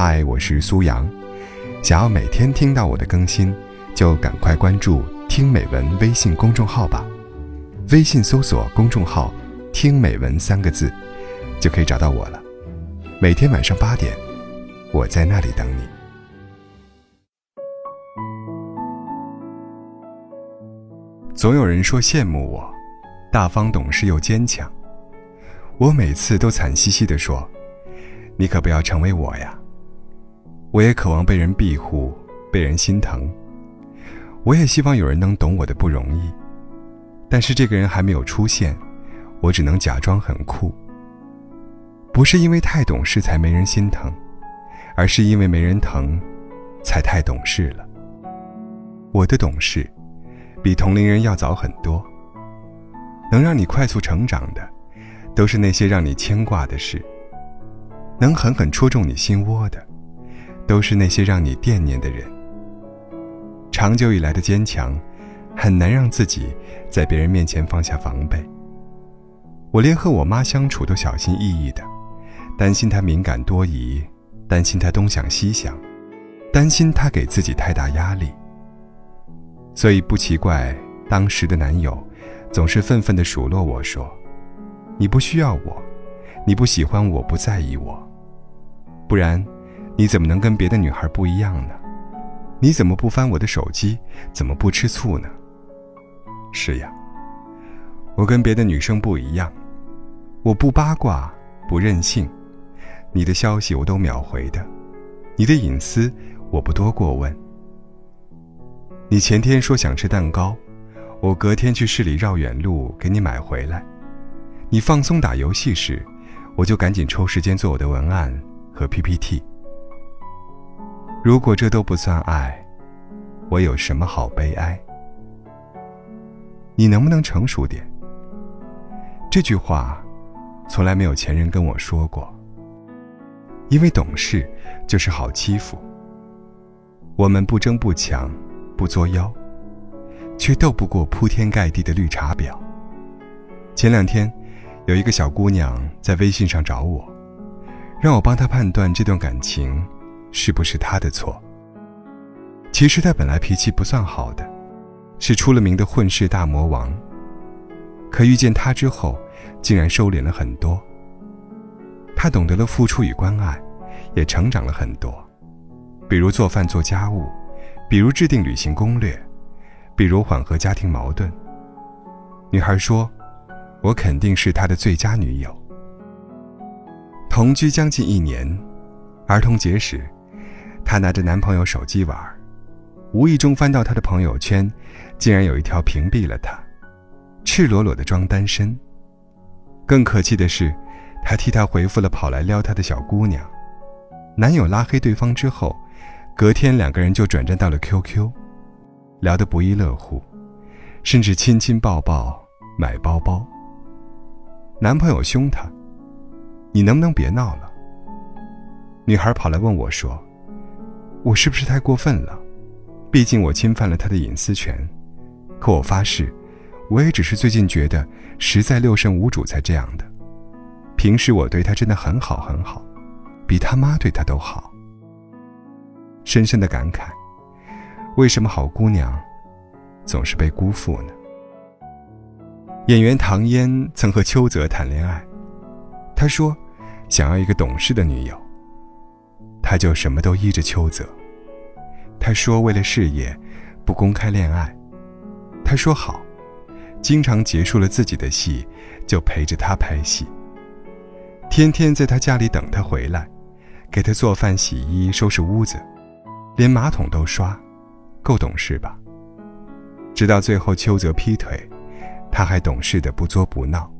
嗨，我是苏阳。想要每天听到我的更新，就赶快关注“听美文”微信公众号吧。微信搜索公众号“听美文”三个字，就可以找到我了。每天晚上八点，我在那里等你。总有人说羡慕我，大方懂事又坚强。我每次都惨兮兮地说：“你可不要成为我呀。”我也渴望被人庇护，被人心疼。我也希望有人能懂我的不容易，但是这个人还没有出现，我只能假装很酷。不是因为太懂事才没人心疼，而是因为没人疼，才太懂事了。我的懂事，比同龄人要早很多。能让你快速成长的，都是那些让你牵挂的事。能狠狠戳中你心窝的。都是那些让你惦念的人。长久以来的坚强，很难让自己在别人面前放下防备。我连和我妈相处都小心翼翼的，担心她敏感多疑，担心她东想西想，担心她给自己太大压力。所以不奇怪，当时的男友总是愤愤地数落我说：“你不需要我，你不喜欢我，不在意我，不然。”你怎么能跟别的女孩不一样呢？你怎么不翻我的手机？怎么不吃醋呢？是呀，我跟别的女生不一样，我不八卦，不任性，你的消息我都秒回的，你的隐私我不多过问。你前天说想吃蛋糕，我隔天去市里绕远路给你买回来。你放松打游戏时，我就赶紧抽时间做我的文案和 PPT。如果这都不算爱，我有什么好悲哀？你能不能成熟点？这句话，从来没有前人跟我说过。因为懂事就是好欺负。我们不争不抢，不作妖，却斗不过铺天盖地的绿茶婊。前两天，有一个小姑娘在微信上找我，让我帮她判断这段感情。是不是他的错？其实他本来脾气不算好的，是出了名的混世大魔王。可遇见他之后，竟然收敛了很多。他懂得了付出与关爱，也成长了很多。比如做饭做家务，比如制定旅行攻略，比如缓和家庭矛盾。女孩说：“我肯定是他的最佳女友。”同居将近一年，儿童节时。她拿着男朋友手机玩，无意中翻到他的朋友圈，竟然有一条屏蔽了他，赤裸裸的装单身。更可气的是，他替她回复了跑来撩她的小姑娘。男友拉黑对方之后，隔天两个人就转战到了 QQ，聊得不亦乐乎，甚至亲亲抱抱，买包包。男朋友凶她：“你能不能别闹了？”女孩跑来问我说。我是不是太过分了？毕竟我侵犯了他的隐私权。可我发誓，我也只是最近觉得实在六神无主才这样的。平时我对他真的很好很好，比他妈对他都好。深深的感慨：为什么好姑娘总是被辜负呢？演员唐嫣曾和邱泽谈恋爱，他说想要一个懂事的女友。他就什么都依着邱泽。他说为了事业，不公开恋爱。他说好，经常结束了自己的戏，就陪着他拍戏。天天在他家里等他回来，给他做饭、洗衣、收拾屋子，连马桶都刷，够懂事吧？直到最后邱泽劈腿，他还懂事的不作不闹，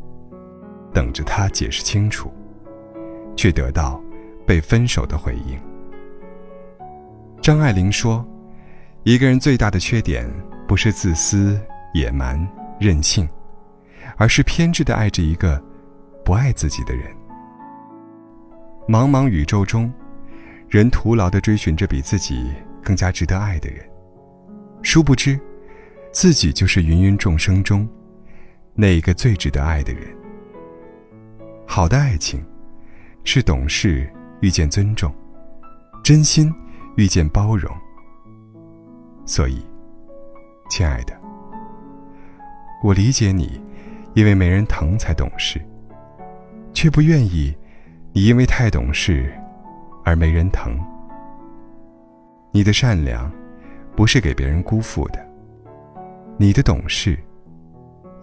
等着他解释清楚，却得到。被分手的回应。张爱玲说：“一个人最大的缺点，不是自私、野蛮、任性，而是偏执的爱着一个不爱自己的人。”茫茫宇宙中，人徒劳的追寻着比自己更加值得爱的人，殊不知，自己就是芸芸众生中那一个最值得爱的人。好的爱情，是懂事。遇见尊重，真心遇见包容。所以，亲爱的，我理解你，因为没人疼才懂事，却不愿意你因为太懂事而没人疼。你的善良不是给别人辜负的，你的懂事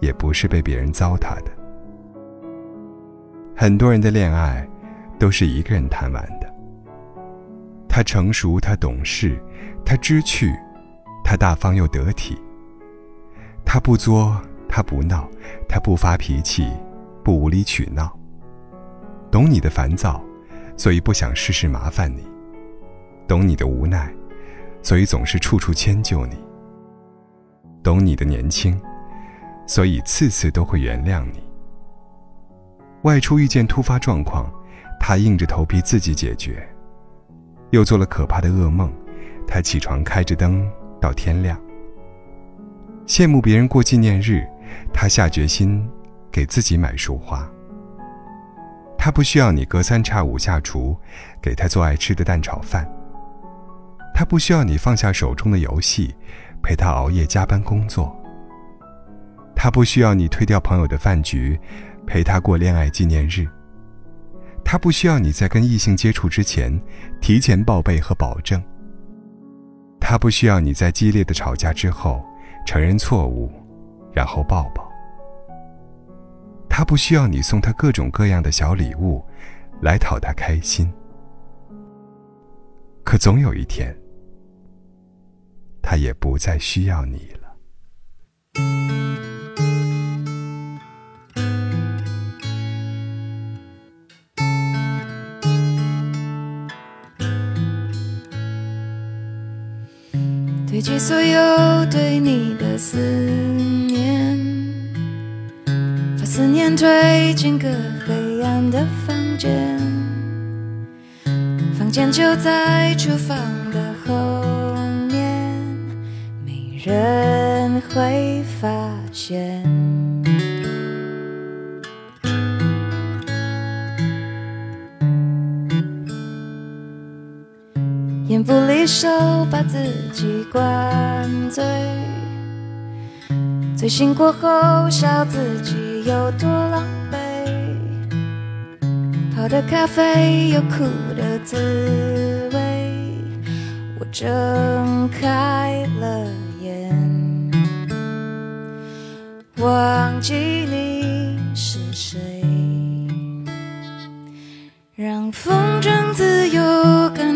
也不是被别人糟蹋的。很多人的恋爱都是一个人谈完的。他成熟，他懂事，他知趣，他大方又得体。他不作，他不闹，他不发脾气，不无理取闹。懂你的烦躁，所以不想事事麻烦你；懂你的无奈。所以总是处处迁就你，懂你的年轻，所以次次都会原谅你。外出遇见突发状况，他硬着头皮自己解决。又做了可怕的噩梦，他起床开着灯到天亮。羡慕别人过纪念日，他下决心给自己买束花。他不需要你隔三差五下厨，给他做爱吃的蛋炒饭。他不需要你放下手中的游戏，陪他熬夜加班工作。他不需要你推掉朋友的饭局，陪他过恋爱纪念日。他不需要你在跟异性接触之前提前报备和保证。他不需要你在激烈的吵架之后承认错误，然后抱抱。他不需要你送他各种各样的小礼物，来讨他开心。可总有一天。他也不再需要你了。堆积所有对你的思念，把思念推进个黑暗的房间，房间就在厨房的后面，没。人会发现，眼不离手，把自己灌醉，醉醒过后笑自己有多狼狈，泡的咖啡有苦的滋味，我睁开了眼。忘记你是谁，让风筝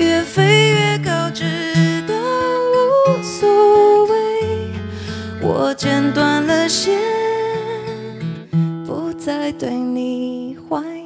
越飞越高，直到无所谓。我剪断了线，不再对你怀。